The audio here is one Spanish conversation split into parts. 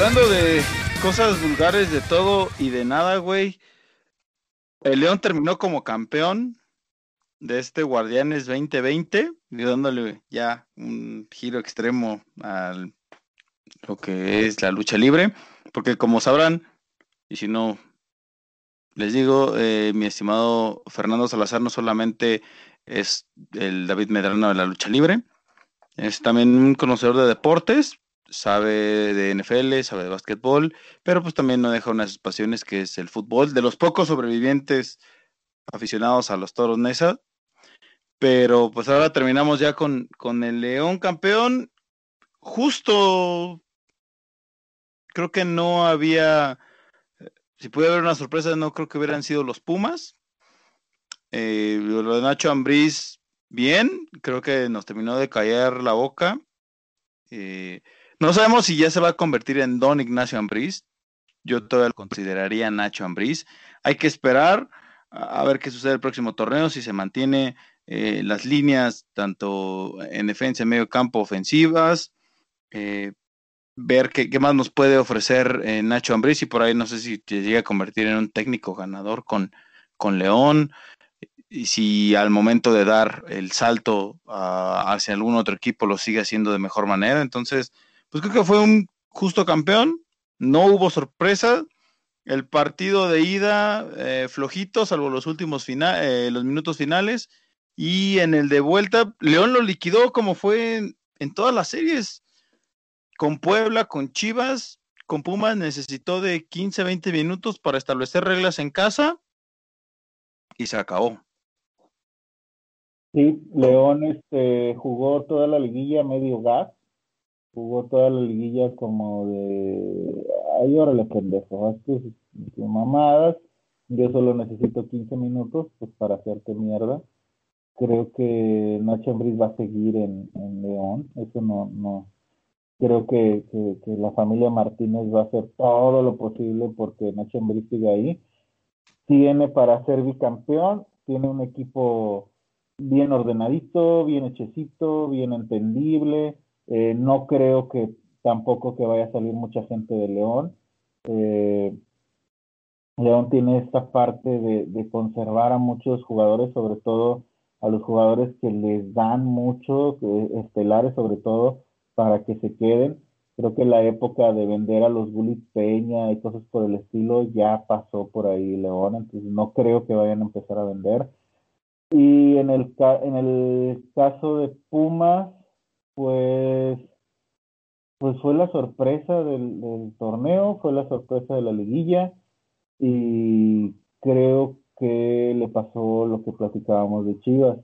Hablando de cosas vulgares de todo y de nada, güey. El León terminó como campeón de este Guardianes 2020, y dándole ya un giro extremo a lo que es la lucha libre, porque como sabrán, y si no, les digo, eh, mi estimado Fernando Salazar no solamente es el David Medrano de la lucha libre, es también un conocedor de deportes, sabe de NFL, sabe de básquetbol, pero pues también no deja unas pasiones que es el fútbol, de los pocos sobrevivientes aficionados a los toros Nesa. Pero pues ahora terminamos ya con, con el León campeón. Justo creo que no había, si puede haber una sorpresa, no creo que hubieran sido los Pumas. Eh, lo de Nacho Ambriz, bien, creo que nos terminó de callar la boca. Eh, no sabemos si ya se va a convertir en Don Ignacio Ambriz. Yo todavía lo consideraría Nacho Ambriz. Hay que esperar a ver qué sucede el próximo torneo, si se mantiene eh, las líneas tanto en defensa, en medio campo, ofensivas. Eh, ver qué, más nos puede ofrecer eh, Nacho Ambriz y por ahí no sé si se llega a convertir en un técnico ganador con, con León y si al momento de dar el salto hacia algún otro equipo lo sigue haciendo de mejor manera. Entonces, pues creo que fue un justo campeón, no hubo sorpresa. El partido de ida eh, flojito, salvo los últimos eh, los minutos finales. Y en el de vuelta, León lo liquidó como fue en, todas las series. Con Puebla, con Chivas, con Pumas necesitó de 15, 20 minutos para establecer reglas en casa y se acabó. Sí, León este, jugó toda la liguilla medio gas jugó toda la liguilla como de, ay, órale, pendejo, haz tus, mamadas, yo solo necesito 15 minutos pues para hacerte mierda. Creo que Nacho Ambriz va a seguir en, León, eso no, no, creo que, que, la familia Martínez va a hacer todo lo posible porque Nacho Ambriz siga ahí. Tiene para ser bicampeón, tiene un equipo bien ordenadito, bien hechecito, bien entendible, eh, no creo que tampoco que vaya a salir mucha gente de León. Eh, León tiene esta parte de, conservar a muchos jugadores, sobre todo a los jugadores que les dan mucho, estelares sobre todo, para que se queden. Creo que la época de vender a los Bullies Peña y cosas por el estilo ya pasó por ahí León, entonces no creo que vayan a empezar a vender. Y en el, en el caso de Pumas, pues, pues fue la sorpresa del, torneo, fue la sorpresa de la liguilla y creo que le pasó lo que platicábamos de Chivas.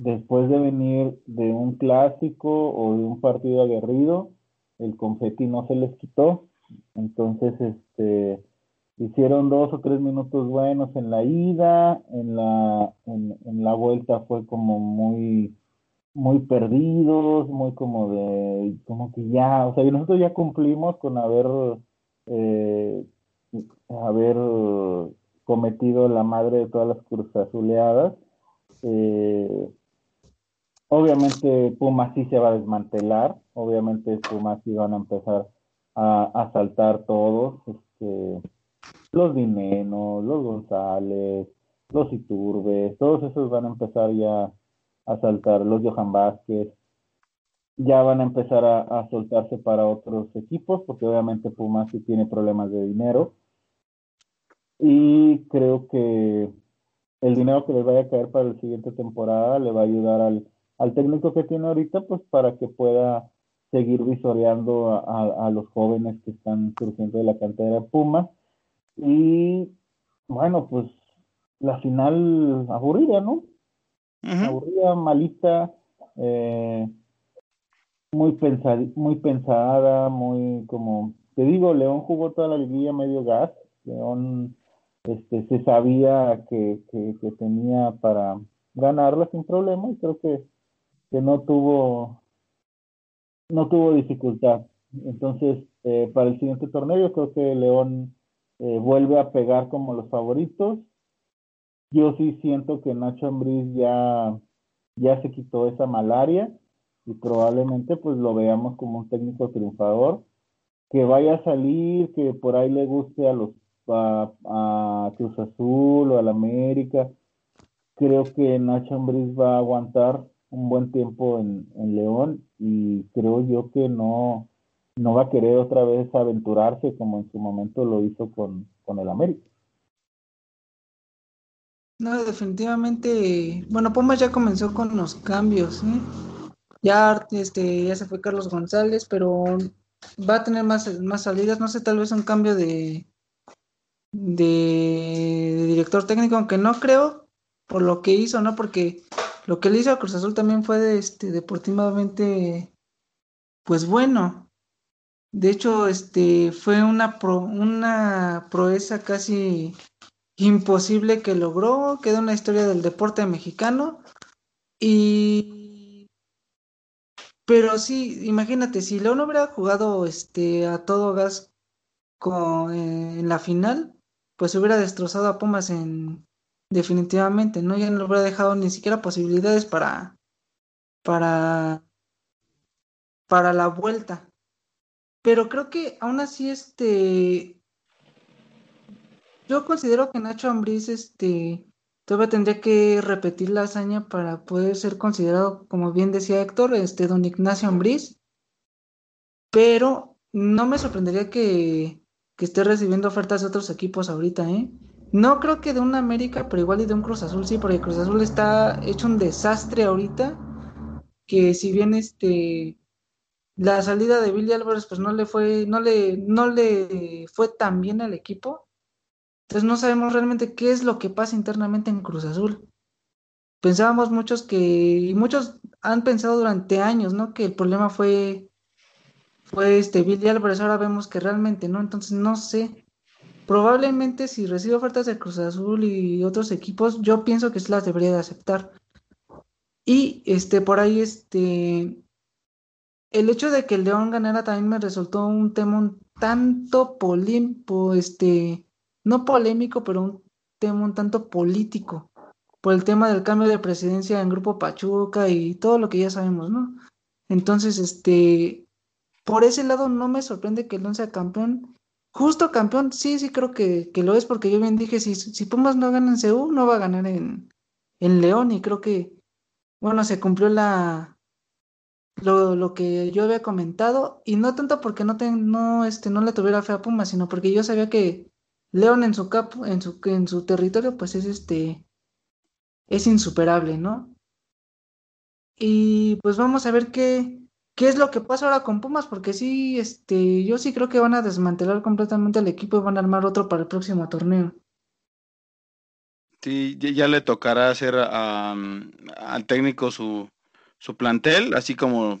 Después de venir de un clásico o de un partido aguerrido, el confeti no se les quitó. Entonces, este, hicieron dos o tres minutos buenos en la ida, en la, en la vuelta fue como muy, muy perdidos, muy como de, como que ya, o sea, nosotros ya cumplimos con haber, eh, haber cometido la madre de todas las cruzazuleadas. Eh, obviamente Pumas sí se va a desmantelar, obviamente Pumas sí van a empezar a, a saltar todos, este, los Dinenos, los González, los Iturbes, todos esos van a empezar ya a saltar los Johan Vázquez, ya van a empezar a, soltarse para otros equipos, porque obviamente Pumas sí tiene problemas de dinero. Y creo que el dinero que les vaya a caer para la siguiente temporada le va a ayudar al, al técnico que tiene ahorita, pues para que pueda seguir visoreando a, a, los jóvenes que están surgiendo de la cantera de Pumas. Y bueno, pues la final aburrida, ¿no? Aburrida, malita, eh, muy, muy pensada, muy como, te digo, León jugó toda la liguilla medio gas, León este, se sabía que, que, tenía para ganarla sin problema y creo que, que no tuvo no tuvo dificultad. Entonces, eh, para el siguiente torneo, creo que León eh, vuelve a pegar como los favoritos. Yo sí siento que Nacho Ambriz ya, ya se quitó esa malaria y probablemente pues lo veamos como un técnico triunfador, que vaya a salir, que por ahí le guste a los a, Cruz Azul o al América. Creo que Nacho Ambriz va a aguantar un buen tiempo en, en León y creo yo que no, no va a querer otra vez aventurarse como en su momento lo hizo con, con el América. No, definitivamente, bueno, Pumas ya comenzó con los cambios, ¿eh? Ya, este, ya se fue Carlos González, pero va a tener más, más salidas, no sé, tal vez un cambio de, de director técnico, aunque no creo por lo que hizo, ¿no? Porque lo que le hizo a Cruz Azul también fue de, este, deportivamente, pues bueno. De hecho, este fue una, una proeza casi imposible que logró, quedó una historia del deporte mexicano. Y pero sí, imagínate, si León hubiera jugado este a todo gas con, en la final, pues hubiera destrozado a Pumas en definitivamente, ¿no? Ya no hubiera dejado ni siquiera posibilidades para para para la vuelta. Pero creo que aún así, este, yo considero que Nacho Ambriz, este, todavía tendría que repetir la hazaña para poder ser considerado, como bien decía Héctor, este, don Ignacio Ambriz. Pero no me sorprendería que, que esté recibiendo ofertas de otros equipos ahorita, ¿eh? No creo que de un América, pero igual y de un Cruz Azul, sí, porque Cruz Azul está hecho un desastre ahorita. Que si bien este la salida de Billy Álvarez pues no le fue, no le, no le fue tan bien al equipo. Entonces no sabemos realmente qué es lo que pasa internamente en Cruz Azul. Pensábamos muchos que, y muchos han pensado durante años, ¿no? Que el problema fue, fue este Billy Álvarez, ahora vemos que realmente no, entonces no sé. Probablemente si recibe ofertas de Cruz Azul y otros equipos, yo pienso que se las debería de aceptar. Y este, por ahí, este, el hecho de que el León ganara también me resultó un tema un tanto polémico, este, no polémico, pero un tema un tanto político, por el tema del cambio de presidencia en Grupo Pachuca y todo lo que ya sabemos, ¿no? Entonces, este, por ese lado no me sorprende que el León sea campeón. Justo campeón, sí, sí creo que, lo es, porque yo bien dije, si, si Pumas no gana en Seúl, no va a ganar en, en León, y creo que, bueno, se cumplió la, lo, lo, que yo había comentado, y no tanto porque no, no, este, no le tuviera fe a Puma, sino porque yo sabía que León en su capo, en su, en su territorio, pues es este, es insuperable, ¿no? Y pues vamos a ver qué, qué es lo que pasa ahora con Pumas, porque sí, este, yo sí creo que van a desmantelar completamente el equipo y van a armar otro para el próximo torneo. Sí, ya le tocará hacer al técnico su, su plantel, así como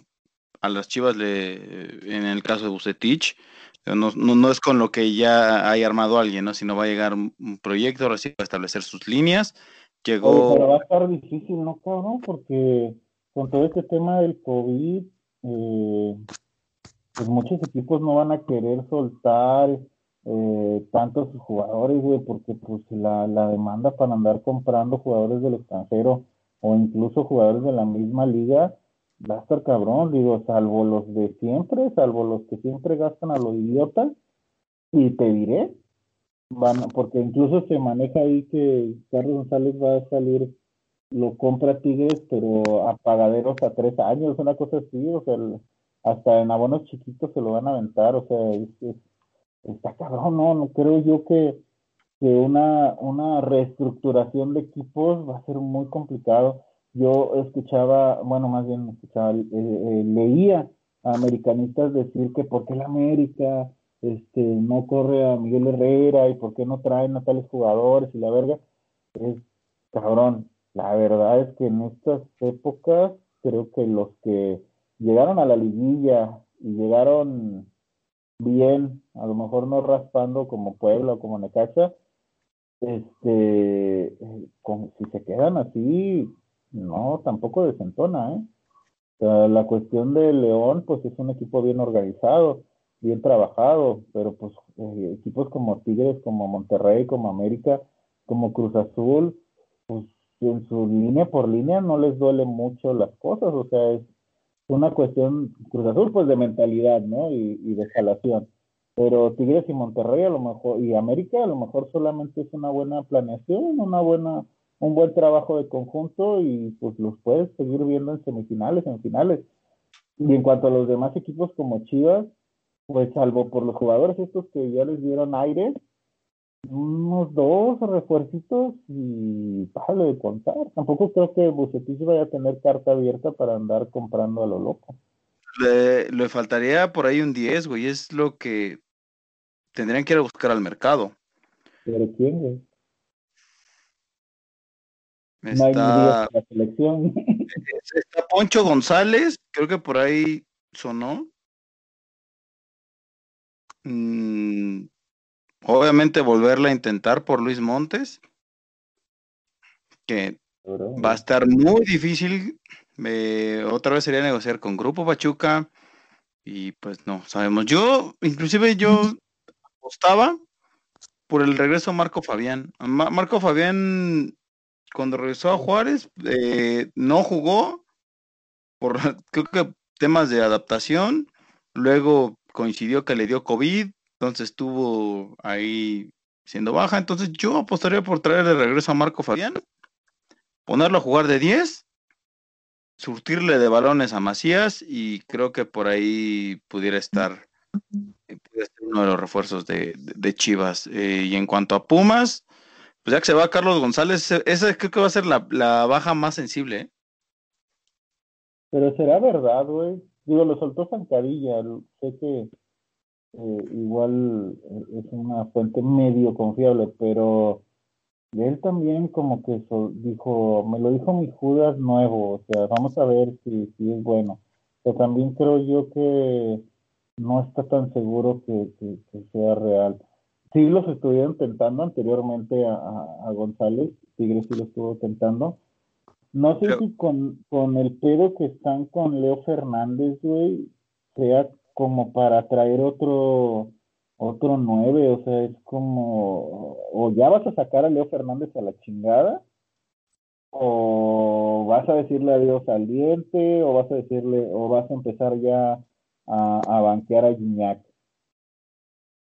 a las Chivas le, en el caso de Bucetich, no, no, es con lo que ya hay armado alguien, ¿no? Sino va a llegar un proyecto, sí va a establecer sus líneas. Llegó. pero va a estar difícil, ¿no, cabrón? Porque con todo este tema del COVID, eh, pues muchos equipos no van a querer soltar eh, tantos jugadores, güey, porque pues la, la demanda para andar comprando jugadores del extranjero o incluso jugadores de la misma liga, va a estar cabrón, digo, salvo los de siempre, salvo los que siempre gastan a los idiotas, y te diré, van, porque incluso se maneja ahí que Carlos González va a salir, lo compra Tigres, pero a pagaderos a tres años, una cosa así, o sea, hasta en abonos chiquitos se lo van a aventar, o sea, está cabrón, no, no creo yo que que una, una reestructuración de equipos va a ser muy complicado. Yo escuchaba, bueno, más bien escuchaba, eh, eh, leía a americanistas decir que por qué la América este, no corre a Miguel Herrera y por qué no traen a tales jugadores y la verga. es cabrón. La verdad es que en estas épocas creo que los que llegaron a la liguilla y llegaron bien, a lo mejor no raspando como Puebla o como Necaxa, este, si se quedan así, no, tampoco desentona, ¿eh? la cuestión de León, pues es un equipo bien organizado, bien trabajado, pero pues eh, equipos como Tigres, como Monterrey, como América, como Cruz Azul, pues en su línea por línea no les duele mucho las cosas, o sea, es una cuestión, Cruz Azul, pues de mentalidad, ¿no? Y, y de escalación. Pero Tigres y Monterrey a lo mejor, y América a lo mejor solamente es una buena planeación, una buena, un buen trabajo de conjunto y pues los puedes seguir viendo en semifinales, en finales. Y en cuanto a los demás equipos como Chivas, pues salvo por los jugadores estos que ya les dieron aire, unos dos refuercitos y párale de contar. Tampoco creo que Bucetich vaya a tener carta abierta para andar comprando a lo loco. Le, le faltaría por ahí un 10, güey. Es lo que tendrían que ir a buscar al mercado. ¿Pero quién, güey? Está, la selección. está Poncho González, creo que por ahí sonó. Mm, obviamente volverla a intentar por Luis Montes, que va a estar muy difícil. Eh, otra vez sería negociar con Grupo Pachuca y pues no sabemos. Yo, inclusive yo apostaba por el regreso a Marco Fabián. Marco Fabián cuando regresó a Juárez, eh, no jugó por creo que temas de adaptación. Luego coincidió que le dio COVID, entonces estuvo ahí siendo baja. Entonces yo apostaría por traer de regreso a Marco Fabián, ponerlo a jugar de 10, surtirle de balones a Macías y creo que por ahí pudiera estar, eh, uno de los refuerzos de, Chivas. Eh, y en cuanto a Pumas, pues ya que se va Carlos González, esa creo que va a ser la, baja más sensible. ¿eh? Pero será verdad, güey. Digo, lo soltó Zancadilla. Sé que eh, igual eh, es una fuente medio confiable, pero él también como que dijo, me lo dijo mi Judas nuevo, o sea, vamos a ver si, si es bueno. Pero también creo yo que no está tan seguro que sea real. Sí, los estuvieron tentando anteriormente a, González, Tigres sí lo estuvo tentando. No sé si con, con el pedo que están con Leo Fernández, güey, sea como para traer otro otro nueve, o sea, es como, o ya vas a sacar a Leo Fernández a la chingada, o vas a decirle adiós al diente, o vas a decirle, o vas a empezar ya a, a banquear a Gignac.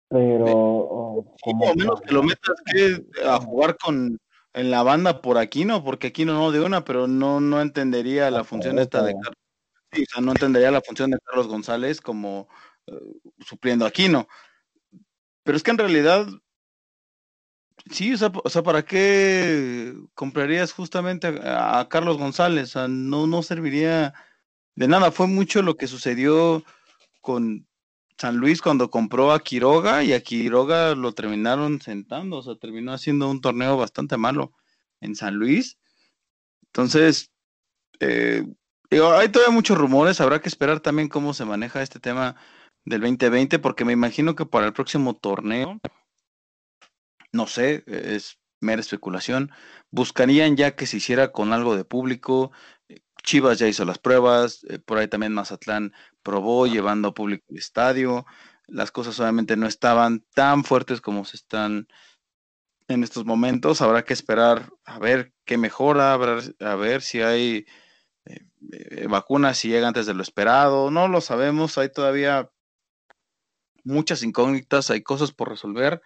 Pero. como menos que lo metas que a jugar con en la banda por aquí, ¿no? Porque aquí no de una, pero no, no entendería la función esta de Carlos. Sí, o sea, no entendería la función de Carlos González como eh, supliendo a Aquino. Pero es que en realidad, sí, o sea, o sea ¿para qué comprarías justamente a, a, Carlos González? O sea, no, no serviría de nada. Fue mucho lo que sucedió con San Luis cuando compró a Quiroga y a Quiroga lo terminaron sentando, o sea, terminó haciendo un torneo bastante malo en San Luis. Entonces, eh, hay todavía muchos rumores, habrá que esperar también cómo se maneja este tema del 2020, porque me imagino que para el próximo torneo, no sé, es mera especulación, buscarían ya que se hiciera con algo de público, Chivas ya hizo las pruebas, eh, por ahí también Mazatlán probó llevando público al estadio. Las cosas obviamente no estaban tan fuertes como se están en estos momentos. Habrá que esperar a ver qué mejora, a ver, si hay eh, eh, vacunas, si llega antes de lo esperado. No lo sabemos, hay todavía muchas incógnitas, hay cosas por resolver.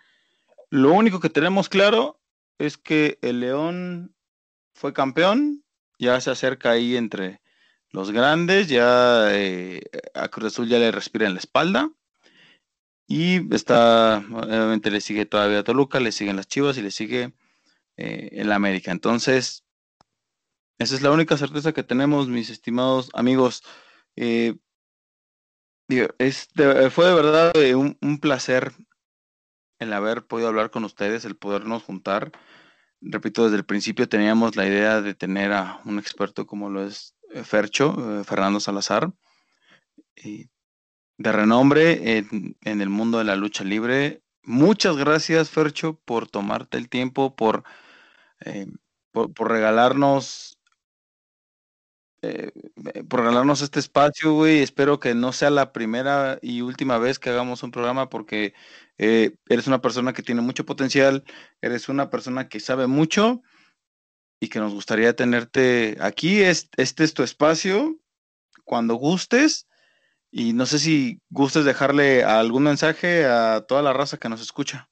Lo único que tenemos claro es que el León fue campeón, ya se acerca ahí entre los grandes, ya eh, a Cruz Azul ya le respira en la espalda. Y está, obviamente le sigue todavía Toluca, le siguen las Chivas y le sigue eh, el América. Entonces, esa es la única certeza que tenemos, mis estimados amigos. Eh, fue de verdad un, un, placer el haber podido hablar con ustedes, el podernos juntar repito, desde el principio teníamos la idea de tener a un experto como lo es eh, Fercho, eh, Fernando Salazar, de renombre en, el mundo de la lucha libre. Muchas gracias, Fercho, por tomarte el tiempo, por, eh, por, regalarnos por regalarnos este espacio, güey. Espero que no sea la primera y última vez que hagamos un programa porque eres una persona que tiene mucho potencial, eres una persona que sabe mucho y que nos gustaría tenerte aquí. Este, es tu espacio, cuando gustes. Y no sé si gustes dejarle algún mensaje a toda la raza que nos escucha.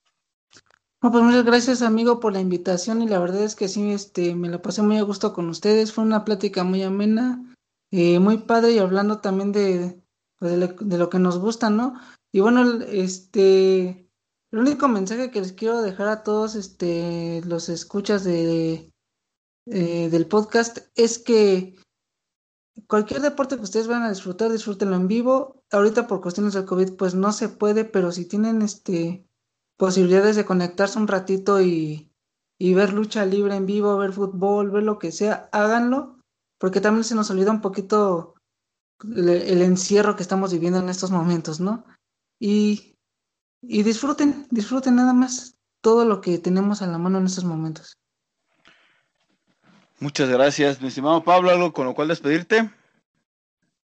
pues muchas gracias amigo por la invitación y la verdad es que sí, este, me la pasé muy a gusto con ustedes, fue una plática muy amena, eh, muy padre y hablando también de, pues, de, lo que nos gusta, ¿no? Y bueno, este, el único mensaje que les quiero dejar a todos, este, los escuchas de, eh, del podcast es que cualquier deporte que ustedes van a disfrutar, disfrútenlo en vivo. Ahorita por cuestiones del COVID pues no se puede, pero si tienen este posibilidades de conectarse un ratito y, y ver lucha libre en vivo, ver fútbol, ver lo que sea, háganlo, porque también se nos olvida un poquito el, el encierro que estamos viviendo en estos momentos, ¿no? Y, y disfruten, disfruten nada más todo lo que tenemos a la mano en estos momentos. Muchas gracias, mi estimado Pablo, algo con lo cual despedirte.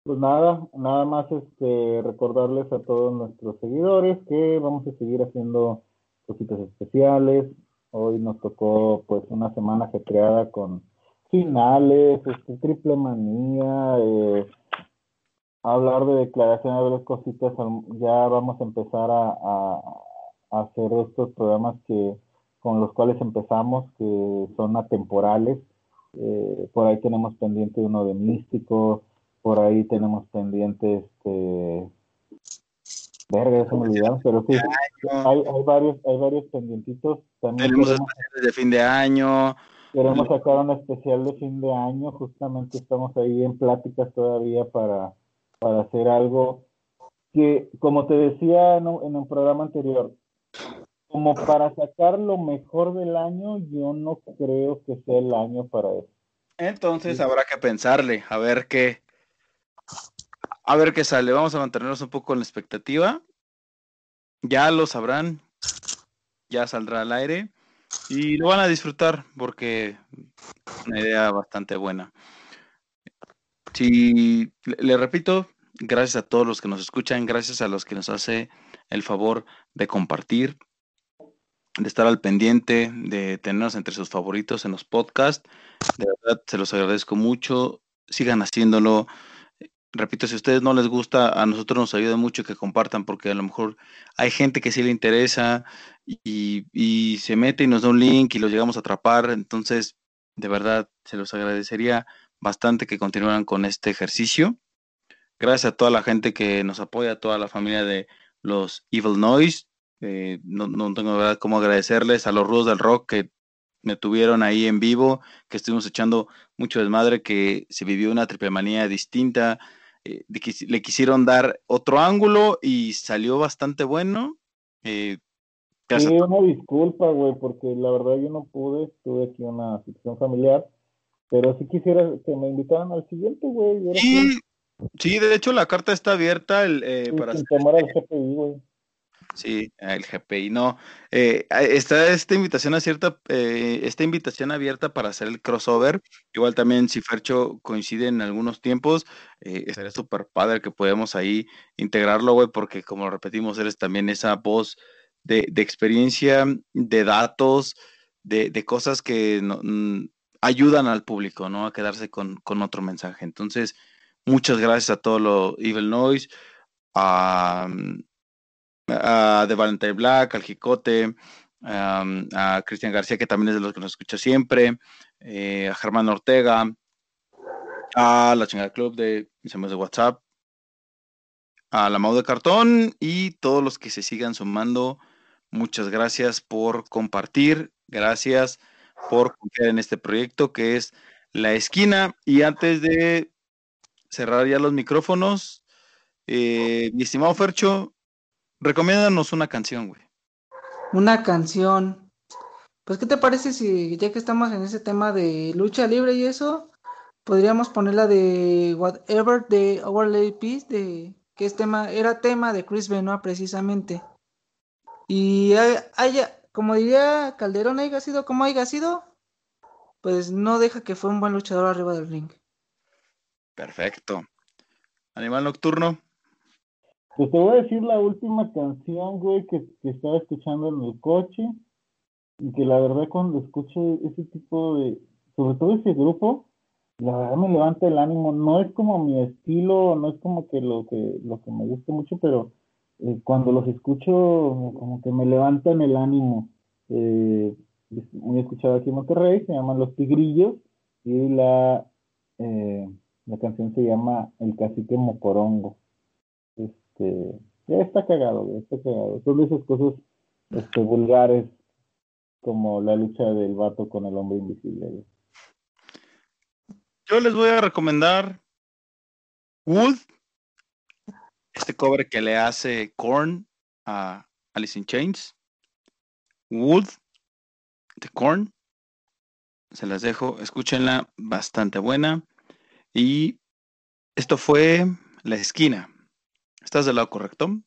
Pues nada, nada más este recordarles a todos nuestros seguidores que vamos a seguir haciendo cositas especiales. Hoy nos tocó pues una semana creada con finales, este, triple manía, eh, hablar de declaraciones de cositas. Ya vamos a empezar a, a hacer estos programas que con los cuales empezamos, que son atemporales eh, por ahí tenemos pendiente uno de místico, por ahí tenemos pendiente este verga, eso me olvidaron, pero sí, hay, hay varios, hay varios pendientitos. También tenemos especiales de fin de año. Queremos sacar un especial de fin de año, justamente estamos ahí en pláticas todavía para, para hacer algo que, como te decía en en un programa anterior, como para sacar lo mejor del año, yo no creo que sea el año para eso. Entonces habrá que pensarle, a ver qué, a ver qué sale. Vamos a mantenernos un poco en la expectativa. Ya lo sabrán, ya saldrá al aire y lo van a disfrutar porque es una idea bastante buena. Si le repito, gracias a todos los que nos escuchan, gracias a los que nos hace el favor de compartir, de estar al pendiente, de tenernos entre sus favoritos en los podcasts. De verdad, se los agradezco mucho. Sigan haciéndolo. Repito, si a ustedes no les gusta, a nosotros nos ayuda mucho que compartan, porque a lo mejor hay gente que sí le interesa y, se mete y nos da un link y lo llegamos a atrapar. Entonces, de verdad, se los agradecería bastante que continuaran con este ejercicio. Gracias a toda la gente que nos apoya, a toda la familia de los Evil Noise. Eh, no, no, tengo verdad cómo agradecerles a los rudos del rock que me tuvieron ahí en vivo, que estuvimos echando mucho desmadre, que se vivió una triple manía distinta, eh, de que le quisieron dar otro ángulo y salió bastante bueno. Eh, sí, una disculpa, güey, porque la verdad yo no pude, tuve aquí una situación familiar, pero si quisiera que me invitaran al siguiente, güey. Sí, sí, de hecho la carta está abierta el, eh, para... tomar el GPI, güey. Sí, el GPI, no. Eh, está esta invitación abierta, eh, esta invitación abierta para hacer el crossover. Igual también si Fercho coincide en algunos tiempos, eh, estaría súper padre que podamos ahí integrarlo, güey, porque como repetimos, eres también esa voz de, experiencia, de datos, de, cosas que mm, ayudan al público, ¿no? A quedarse con, con otro mensaje. Entonces, muchas gracias a todo lo Evil Noise, a a de Valentine Black, al Jicote, a Cristian García, que también es de los que nos escucha siempre, eh, a Germán Ortega, a la chingada club de mis amigos de WhatsApp, a la Mau de Cartón y todos los que se sigan sumando. Muchas gracias por compartir, gracias por confiar en este proyecto que es La Esquina. Y antes de cerrar ya los micrófonos, eh, mi estimado Fercho, Recomiéndanos una canción, güey. Una canción. Pues, ¿qué te parece si ya que estamos en ese tema de lucha libre y eso, podríamos poner la de Whatever de Our Lady Peace, de que es tema, era tema de Chris Benoit precisamente. Y haya, como diría Calderón, haya sido como haya sido, pues no deja que fue un buen luchador arriba del ring. Perfecto. Animal Nocturno. Pues te voy a decir la última canción, güey, que, que estaba escuchando en el coche. Y que la verdad cuando escucho ese tipo de, sobre todo ese grupo, la verdad me levanta el ánimo. No es como mi estilo, no es como que lo que, lo que me guste mucho, pero eh, cuando los escucho, como que me levantan el ánimo. Eh, muy escuchado aquí en Monterrey, se llaman Los Tigrillos, y la, eh, la canción se llama El Cacique Mocorongo. Este, está cagado, está cagado. De esas cosas este, vulgares como la lucha del vato con el hombre invisible. Yo les voy a recomendar Wood, este cover que le hace Korn a Alice in Chains. Wood de Korn. Se las dejo, escúchenla, bastante buena. Y esto fue La Esquina. ¿Estás del lado correcto?